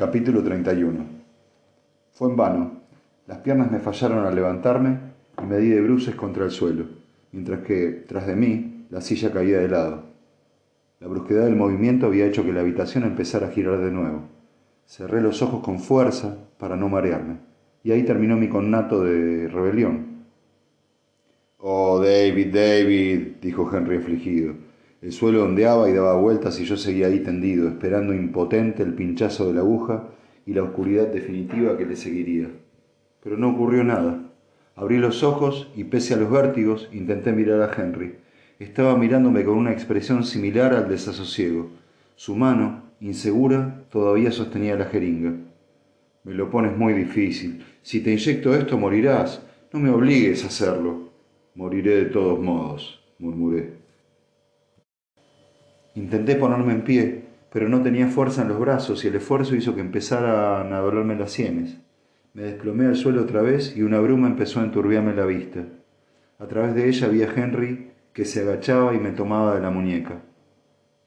Capítulo 31 Fue en vano. Las piernas me fallaron al levantarme y me di de bruces contra el suelo, mientras que, tras de mí, la silla caía de lado. La brusquedad del movimiento había hecho que la habitación empezara a girar de nuevo. Cerré los ojos con fuerza para no marearme, y ahí terminó mi connato de rebelión. Oh, David, David, dijo Henry afligido. El suelo ondeaba y daba vueltas y yo seguía ahí tendido, esperando impotente el pinchazo de la aguja y la oscuridad definitiva que le seguiría. Pero no ocurrió nada. Abrí los ojos y pese a los vértigos intenté mirar a Henry. Estaba mirándome con una expresión similar al desasosiego. Su mano, insegura, todavía sostenía la jeringa. Me lo pones muy difícil. Si te inyecto esto morirás. No me obligues a hacerlo. Moriré de todos modos, murmuré. Intenté ponerme en pie, pero no tenía fuerza en los brazos y el esfuerzo hizo que empezaran a dolerme las sienes. Me desplomé al suelo otra vez y una bruma empezó a enturbiarme la vista. A través de ella vi a Henry que se agachaba y me tomaba de la muñeca.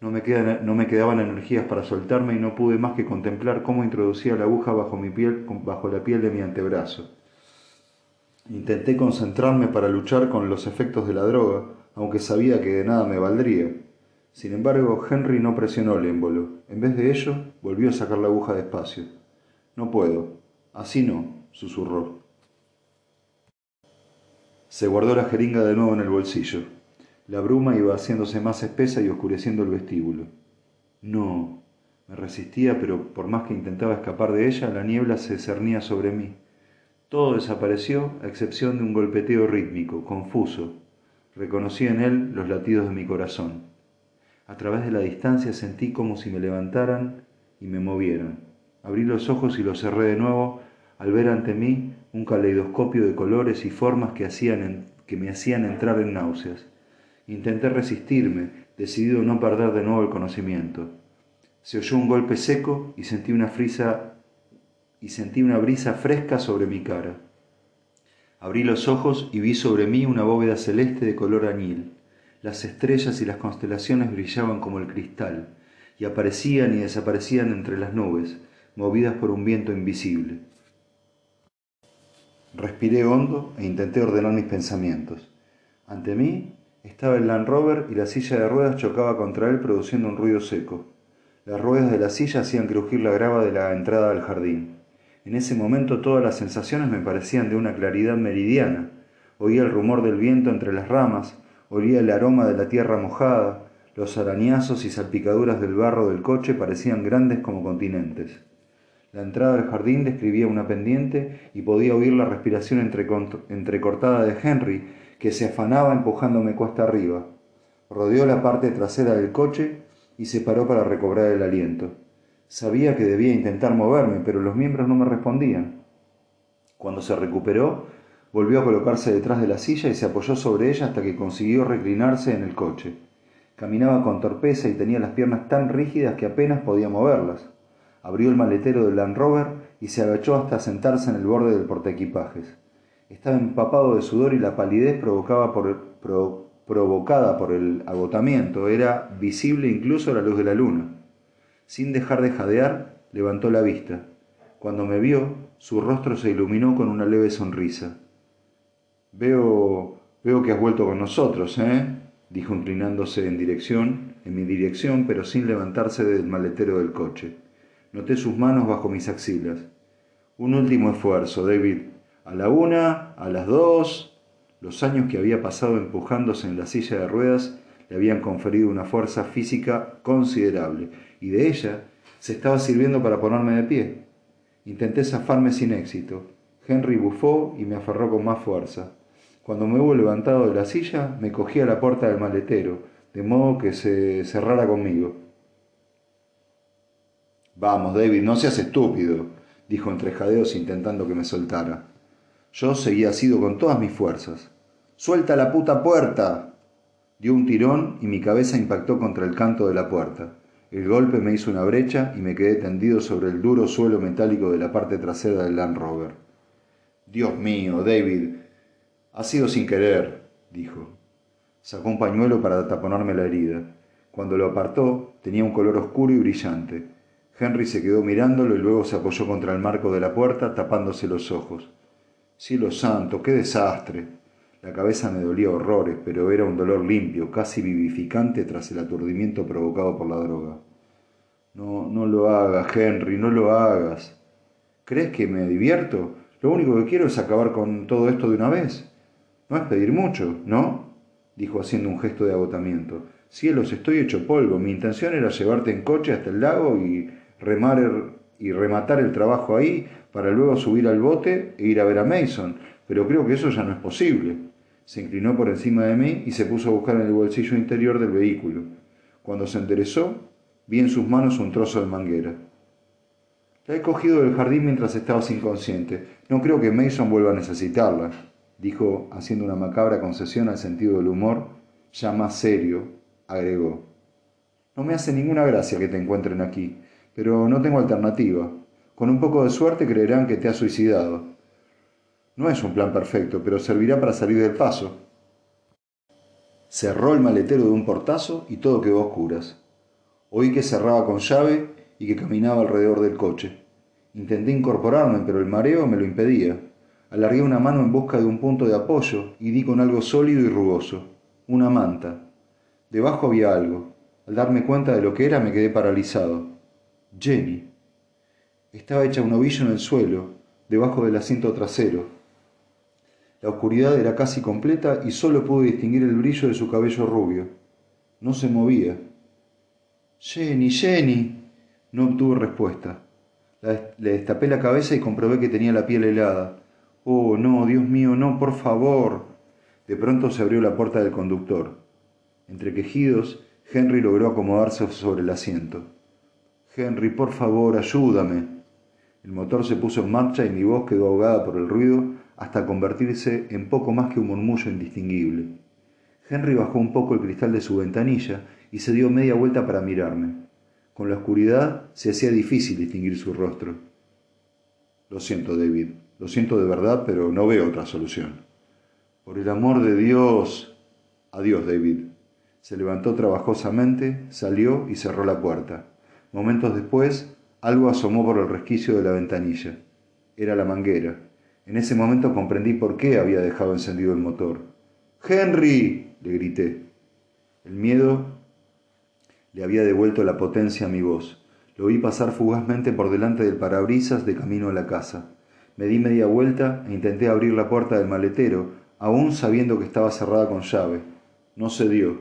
No me, no me quedaban energías para soltarme y no pude más que contemplar cómo introducía la aguja bajo, mi piel, bajo la piel de mi antebrazo. Intenté concentrarme para luchar con los efectos de la droga, aunque sabía que de nada me valdría. Sin embargo, Henry no presionó el émbolo. En vez de ello, volvió a sacar la aguja despacio. No puedo. Así no, susurró. Se guardó la jeringa de nuevo en el bolsillo. La bruma iba haciéndose más espesa y oscureciendo el vestíbulo. No. Me resistía, pero por más que intentaba escapar de ella, la niebla se cernía sobre mí. Todo desapareció, a excepción de un golpeteo rítmico, confuso. Reconocí en él los latidos de mi corazón. A través de la distancia sentí como si me levantaran y me movieran. Abrí los ojos y los cerré de nuevo al ver ante mí un caleidoscopio de colores y formas que, hacían que me hacían entrar en náuseas. Intenté resistirme, decidido no perder de nuevo el conocimiento. Se oyó un golpe seco y sentí una frisa y sentí una brisa fresca sobre mi cara. Abrí los ojos y vi sobre mí una bóveda celeste de color añil. Las estrellas y las constelaciones brillaban como el cristal, y aparecían y desaparecían entre las nubes, movidas por un viento invisible. Respiré hondo e intenté ordenar mis pensamientos. Ante mí estaba el Land Rover y la silla de ruedas chocaba contra él produciendo un ruido seco. Las ruedas de la silla hacían crujir la grava de la entrada al jardín. En ese momento todas las sensaciones me parecían de una claridad meridiana. Oía el rumor del viento entre las ramas, Olía el aroma de la tierra mojada, los arañazos y salpicaduras del barro del coche parecían grandes como continentes. La entrada al jardín describía una pendiente y podía oír la respiración entrecortada de Henry, que se afanaba empujándome cuesta arriba. Rodeó la parte trasera del coche y se paró para recobrar el aliento. Sabía que debía intentar moverme, pero los miembros no me respondían. Cuando se recuperó, Volvió a colocarse detrás de la silla y se apoyó sobre ella hasta que consiguió reclinarse en el coche. Caminaba con torpeza y tenía las piernas tan rígidas que apenas podía moverlas. Abrió el maletero del Land Rover y se agachó hasta sentarse en el borde del portaequipajes. Estaba empapado de sudor y la palidez provocada por el agotamiento era visible incluso a la luz de la luna. Sin dejar de jadear, levantó la vista. Cuando me vio, su rostro se iluminó con una leve sonrisa. Veo, veo que has vuelto con nosotros, ¿eh? dijo inclinándose en dirección, en mi dirección, pero sin levantarse del maletero del coche. Noté sus manos bajo mis axilas. Un último esfuerzo, David. A la una, a las dos. Los años que había pasado empujándose en la silla de ruedas le habían conferido una fuerza física considerable, y de ella se estaba sirviendo para ponerme de pie. Intenté zafarme sin éxito. Henry bufó y me aferró con más fuerza. Cuando me hubo levantado de la silla, me cogí a la puerta del maletero, de modo que se cerrara conmigo. Vamos, David, no seas estúpido, dijo entre jadeos intentando que me soltara. Yo seguía asido con todas mis fuerzas. ¡Suelta la puta puerta! Dio un tirón y mi cabeza impactó contra el canto de la puerta. El golpe me hizo una brecha y me quedé tendido sobre el duro suelo metálico de la parte trasera del Land Rover. Dios mío, David, ha sido sin querer, dijo. Sacó un pañuelo para taponarme la herida. Cuando lo apartó, tenía un color oscuro y brillante. Henry se quedó mirándolo y luego se apoyó contra el marco de la puerta, tapándose los ojos. Cielo santo, qué desastre. La cabeza me dolía horrores, pero era un dolor limpio, casi vivificante tras el aturdimiento provocado por la droga. No, no lo hagas, Henry, no lo hagas. ¿Crees que me divierto? Lo único que quiero es acabar con todo esto de una vez. No es pedir mucho, ¿no? dijo haciendo un gesto de agotamiento. Cielos, estoy hecho polvo. Mi intención era llevarte en coche hasta el lago y remar y rematar el trabajo ahí para luego subir al bote e ir a ver a Mason, pero creo que eso ya no es posible. Se inclinó por encima de mí y se puso a buscar en el bolsillo interior del vehículo. Cuando se enderezó, vi en sus manos un trozo de manguera. La he cogido del jardín mientras estabas inconsciente. No creo que Mason vuelva a necesitarla, dijo, haciendo una macabra concesión al sentido del humor, ya más serio, agregó. No me hace ninguna gracia que te encuentren aquí, pero no tengo alternativa. Con un poco de suerte creerán que te has suicidado. No es un plan perfecto, pero servirá para salir del paso. Cerró el maletero de un portazo y todo quedó a oscuras. Oí que cerraba con llave y que caminaba alrededor del coche. Intenté incorporarme, pero el mareo me lo impedía. Alargué una mano en busca de un punto de apoyo y di con algo sólido y rugoso, una manta. Debajo había algo. Al darme cuenta de lo que era me quedé paralizado. Jenny. Estaba hecha un ovillo en el suelo, debajo del asiento trasero. La oscuridad era casi completa y solo pude distinguir el brillo de su cabello rubio. No se movía. Jenny, Jenny. No obtuve respuesta. Le destapé la cabeza y comprobé que tenía la piel helada. Oh, no, Dios mío, no, por favor. De pronto se abrió la puerta del conductor. Entre quejidos, Henry logró acomodarse sobre el asiento. Henry, por favor, ayúdame. El motor se puso en marcha y mi voz quedó ahogada por el ruido hasta convertirse en poco más que un murmullo indistinguible. Henry bajó un poco el cristal de su ventanilla y se dio media vuelta para mirarme. Con la oscuridad se hacía difícil distinguir su rostro. Lo siento, David, lo siento de verdad, pero no veo otra solución. Por el amor de Dios. Adiós, David. Se levantó trabajosamente, salió y cerró la puerta. Momentos después, algo asomó por el resquicio de la ventanilla. Era la manguera. En ese momento comprendí por qué había dejado encendido el motor. ¡Henry! le grité. El miedo le había devuelto la potencia a mi voz. Lo vi pasar fugazmente por delante del parabrisas de camino a la casa. Me di media vuelta e intenté abrir la puerta del maletero, aún sabiendo que estaba cerrada con llave. No se dio.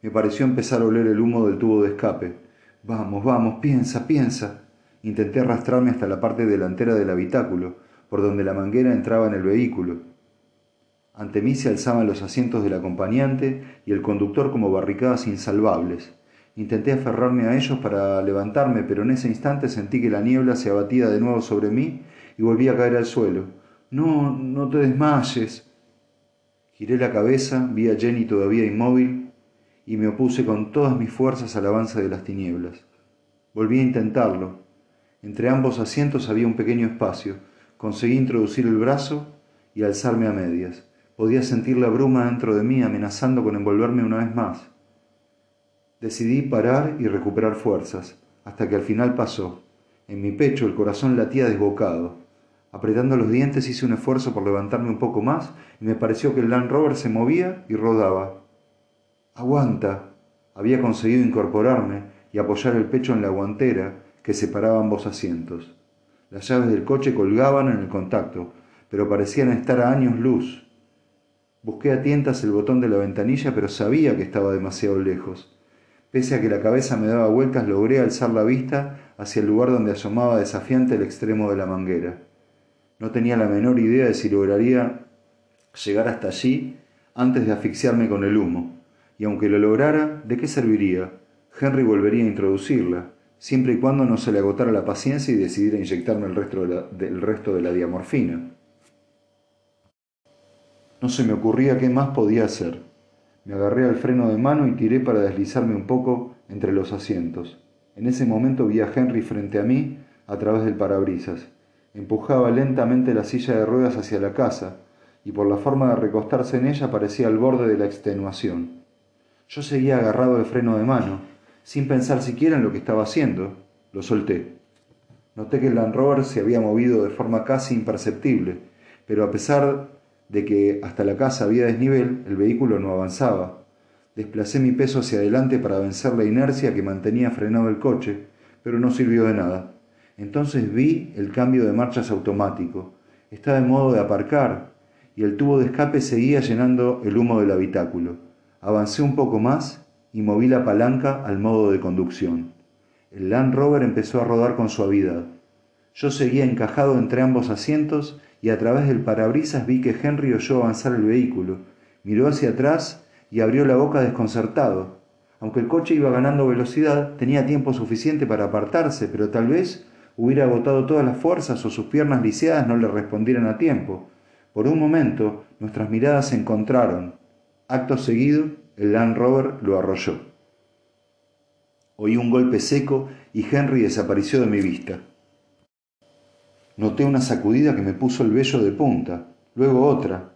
Me pareció empezar a oler el humo del tubo de escape. Vamos, vamos, piensa, piensa. Intenté arrastrarme hasta la parte delantera del habitáculo, por donde la manguera entraba en el vehículo. Ante mí se alzaban los asientos del acompañante y el conductor como barricadas insalvables. Intenté aferrarme a ellos para levantarme, pero en ese instante sentí que la niebla se abatía de nuevo sobre mí y volví a caer al suelo. No, no te desmayes. Giré la cabeza, vi a Jenny todavía inmóvil y me opuse con todas mis fuerzas al avance de las tinieblas. Volví a intentarlo. Entre ambos asientos había un pequeño espacio. Conseguí introducir el brazo y alzarme a medias. Podía sentir la bruma dentro de mí amenazando con envolverme una vez más. Decidí parar y recuperar fuerzas, hasta que al final pasó. En mi pecho el corazón latía desbocado. Apretando los dientes hice un esfuerzo por levantarme un poco más y me pareció que el Land Rover se movía y rodaba. Aguanta. Había conseguido incorporarme y apoyar el pecho en la guantera que separaba ambos asientos. Las llaves del coche colgaban en el contacto, pero parecían estar a años luz. Busqué a tientas el botón de la ventanilla, pero sabía que estaba demasiado lejos. Pese a que la cabeza me daba vueltas, logré alzar la vista hacia el lugar donde asomaba desafiante el extremo de la manguera. No tenía la menor idea de si lograría llegar hasta allí antes de asfixiarme con el humo y aunque lo lograra, ¿de qué serviría? Henry volvería a introducirla, siempre y cuando no se le agotara la paciencia y decidiera inyectarme el resto de la, del resto de la diamorfina. No se me ocurría qué más podía hacer. Me agarré al freno de mano y tiré para deslizarme un poco entre los asientos. En ese momento vi a Henry frente a mí a través del parabrisas. Empujaba lentamente la silla de ruedas hacia la casa, y por la forma de recostarse en ella parecía al borde de la extenuación. Yo seguía agarrado de freno de mano, sin pensar siquiera en lo que estaba haciendo. Lo solté. Noté que el Land Rover se había movido de forma casi imperceptible, pero a pesar de que hasta la casa había desnivel, el vehículo no avanzaba. Desplacé mi peso hacia adelante para vencer la inercia que mantenía frenado el coche, pero no sirvió de nada. Entonces vi el cambio de marchas automático. Estaba en modo de aparcar y el tubo de escape seguía llenando el humo del habitáculo. Avancé un poco más y moví la palanca al modo de conducción. El Land Rover empezó a rodar con suavidad. Yo seguía encajado entre ambos asientos y a través del parabrisas vi que Henry oyó avanzar el vehículo. Miró hacia atrás y abrió la boca desconcertado. Aunque el coche iba ganando velocidad, tenía tiempo suficiente para apartarse, pero tal vez hubiera agotado todas las fuerzas o sus piernas lisiadas no le respondieran a tiempo. Por un momento nuestras miradas se encontraron. Acto seguido, el Land Rover lo arrolló. Oí un golpe seco y Henry desapareció de mi vista. Noté una sacudida que me puso el vello de punta, luego otra.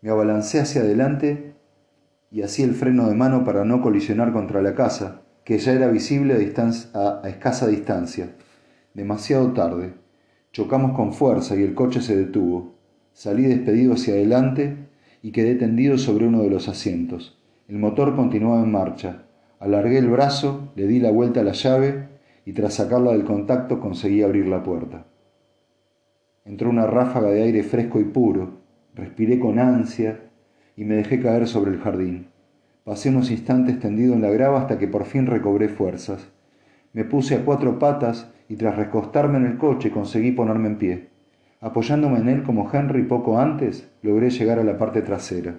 Me abalancé hacia adelante y hacía el freno de mano para no colisionar contra la casa, que ya era visible a escasa distancia. Demasiado tarde. Chocamos con fuerza y el coche se detuvo. Salí despedido hacia adelante y quedé tendido sobre uno de los asientos. El motor continuaba en marcha. Alargué el brazo, le di la vuelta a la llave y tras sacarla del contacto conseguí abrir la puerta. Entró una ráfaga de aire fresco y puro. Respiré con ansia y me dejé caer sobre el jardín. Pasé unos instantes tendido en la grava hasta que por fin recobré fuerzas. Me puse a cuatro patas y tras recostarme en el coche conseguí ponerme en pie. Apoyándome en él como Henry poco antes, logré llegar a la parte trasera.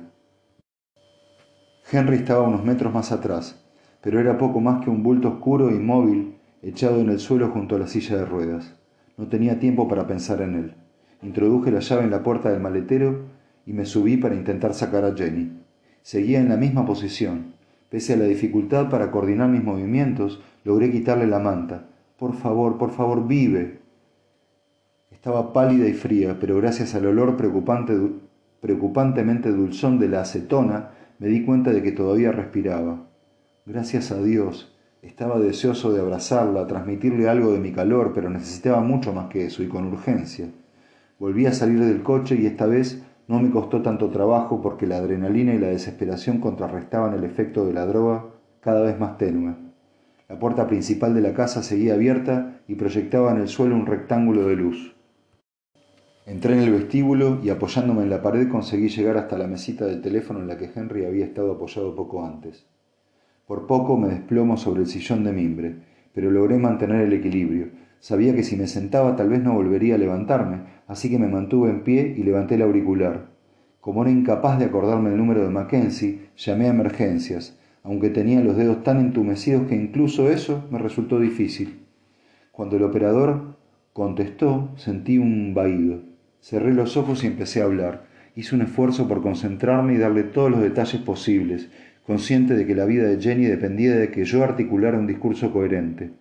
Henry estaba unos metros más atrás, pero era poco más que un bulto oscuro e inmóvil echado en el suelo junto a la silla de ruedas. No tenía tiempo para pensar en él. Introduje la llave en la puerta del maletero y me subí para intentar sacar a Jenny. Seguía en la misma posición. Pese a la dificultad para coordinar mis movimientos, logré quitarle la manta. Por favor, por favor, vive. Estaba pálida y fría, pero gracias al olor preocupante, preocupantemente dulzón de la acetona, me di cuenta de que todavía respiraba. Gracias a Dios. Estaba deseoso de abrazarla, transmitirle algo de mi calor, pero necesitaba mucho más que eso y con urgencia. Volví a salir del coche y esta vez no me costó tanto trabajo porque la adrenalina y la desesperación contrarrestaban el efecto de la droga cada vez más tenue. La puerta principal de la casa seguía abierta y proyectaba en el suelo un rectángulo de luz. Entré en el vestíbulo y apoyándome en la pared conseguí llegar hasta la mesita del teléfono en la que Henry había estado apoyado poco antes. Por poco me desplomo sobre el sillón de mimbre, pero logré mantener el equilibrio, Sabía que si me sentaba tal vez no volvería a levantarme, así que me mantuve en pie y levanté el auricular. Como era incapaz de acordarme el número de Mackenzie, llamé a emergencias, aunque tenía los dedos tan entumecidos que incluso eso me resultó difícil. Cuando el operador contestó, sentí un vaído. Cerré los ojos y empecé a hablar. Hice un esfuerzo por concentrarme y darle todos los detalles posibles, consciente de que la vida de Jenny dependía de que yo articulara un discurso coherente.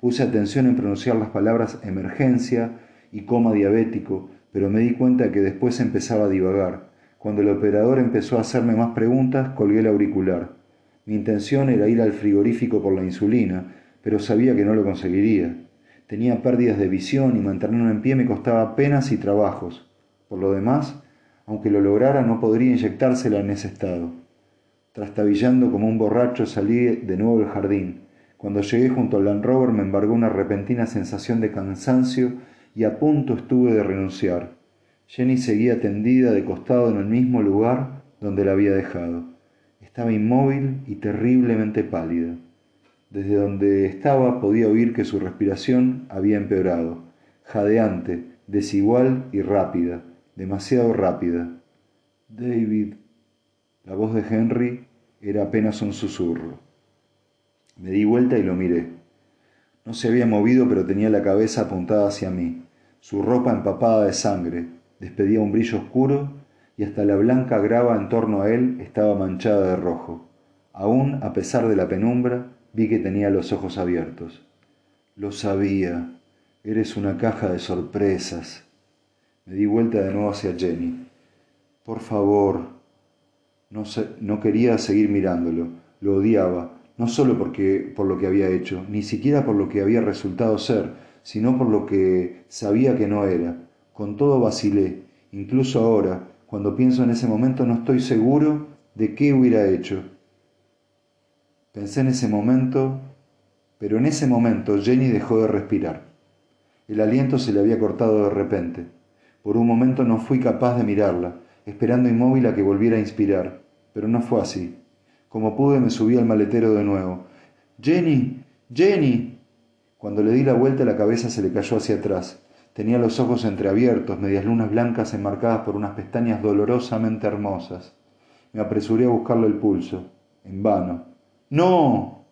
Puse atención en pronunciar las palabras emergencia y coma diabético, pero me di cuenta que después empezaba a divagar. Cuando el operador empezó a hacerme más preguntas, colgué el auricular. Mi intención era ir al frigorífico por la insulina, pero sabía que no lo conseguiría. Tenía pérdidas de visión y mantenerme en pie me costaba penas y trabajos. Por lo demás, aunque lo lograra, no podría inyectársela en ese estado. Trastabillando como un borracho salí de nuevo al jardín. Cuando llegué junto al Land Rover me embargó una repentina sensación de cansancio y a punto estuve de renunciar. Jenny seguía tendida de costado en el mismo lugar donde la había dejado. Estaba inmóvil y terriblemente pálida. Desde donde estaba podía oír que su respiración había empeorado, jadeante, desigual y rápida, demasiado rápida. David. La voz de Henry era apenas un susurro. Me di vuelta y lo miré. No se había movido, pero tenía la cabeza apuntada hacia mí. Su ropa empapada de sangre despedía un brillo oscuro y hasta la blanca grava en torno a él estaba manchada de rojo. Aún a pesar de la penumbra, vi que tenía los ojos abiertos. Lo sabía. Eres una caja de sorpresas. Me di vuelta de nuevo hacia Jenny. Por favor. No, no quería seguir mirándolo. Lo odiaba no solo porque, por lo que había hecho, ni siquiera por lo que había resultado ser, sino por lo que sabía que no era. Con todo vacilé, incluso ahora, cuando pienso en ese momento no estoy seguro de qué hubiera hecho. Pensé en ese momento, pero en ese momento Jenny dejó de respirar. El aliento se le había cortado de repente. Por un momento no fui capaz de mirarla, esperando inmóvil a que volviera a inspirar, pero no fue así. Como pude me subí al maletero de nuevo. Jenny, Jenny. Cuando le di la vuelta la cabeza se le cayó hacia atrás. Tenía los ojos entreabiertos, medias lunas blancas enmarcadas por unas pestañas dolorosamente hermosas. Me apresuré a buscarle el pulso. En vano. ¡No!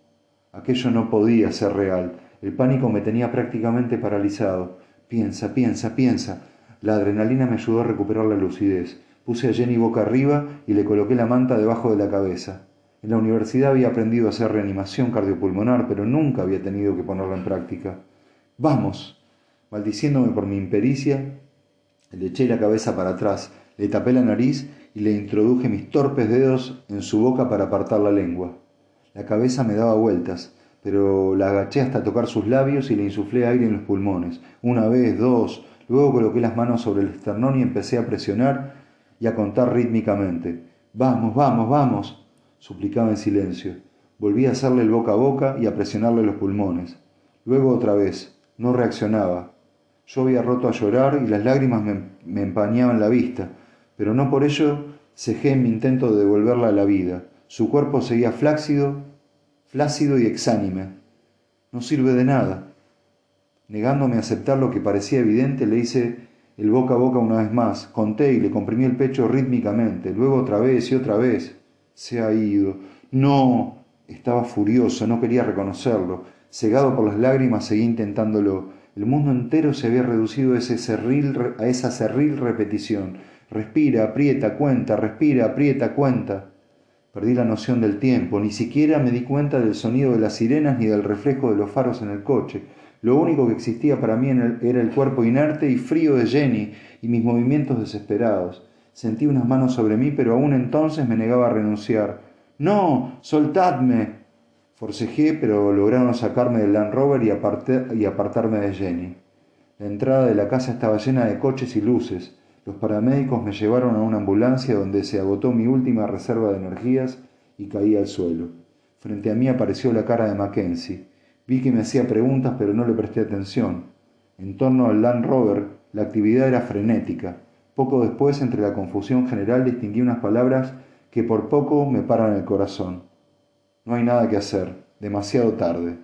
Aquello no podía ser real. El pánico me tenía prácticamente paralizado. Piensa, piensa, piensa. La adrenalina me ayudó a recuperar la lucidez. Puse a Jenny boca arriba y le coloqué la manta debajo de la cabeza. En la universidad había aprendido a hacer reanimación cardiopulmonar, pero nunca había tenido que ponerla en práctica. Vamos. Maldiciéndome por mi impericia, le eché la cabeza para atrás, le tapé la nariz y le introduje mis torpes dedos en su boca para apartar la lengua. La cabeza me daba vueltas, pero la agaché hasta tocar sus labios y le insuflé aire en los pulmones. Una vez, dos, luego coloqué las manos sobre el esternón y empecé a presionar y a contar rítmicamente. Vamos, vamos, vamos suplicaba en silencio. Volví a hacerle el boca a boca y a presionarle los pulmones. Luego otra vez. No reaccionaba. Yo había roto a llorar y las lágrimas me, empañaban la vista, pero no por ello cejé en mi intento de devolverla a la vida. Su cuerpo seguía flácido, flácido y exánime. No sirve de nada. Negándome a aceptar lo que parecía evidente, le hice el boca a boca una vez más, conté y le comprimí el pecho rítmicamente, luego otra vez y otra vez se ha ido. No, estaba furioso, no quería reconocerlo. Cegado por las lágrimas, seguí intentándolo. El mundo entero se había reducido a, ese a esa cerril repetición. Respira, aprieta, cuenta, respira, aprieta, cuenta. Perdí la noción del tiempo, ni siquiera me di cuenta del sonido de las sirenas ni del reflejo de los faros en el coche. Lo único que existía para mí era el cuerpo inerte y frío de Jenny y mis movimientos desesperados. Sentí unas manos sobre mí, pero aún entonces me negaba a renunciar. No, soltadme. Forcejé, pero lograron sacarme del Land Rover y, y apartarme de Jenny. La entrada de la casa estaba llena de coches y luces. Los paramédicos me llevaron a una ambulancia donde se agotó mi última reserva de energías y caí al suelo. Frente a mí apareció la cara de Mackenzie. Vi que me hacía preguntas, pero no le presté atención. En torno al Land Rover, la actividad era frenética. Poco después, entre la confusión general, distinguí unas palabras que por poco me paran el corazón. No hay nada que hacer, demasiado tarde.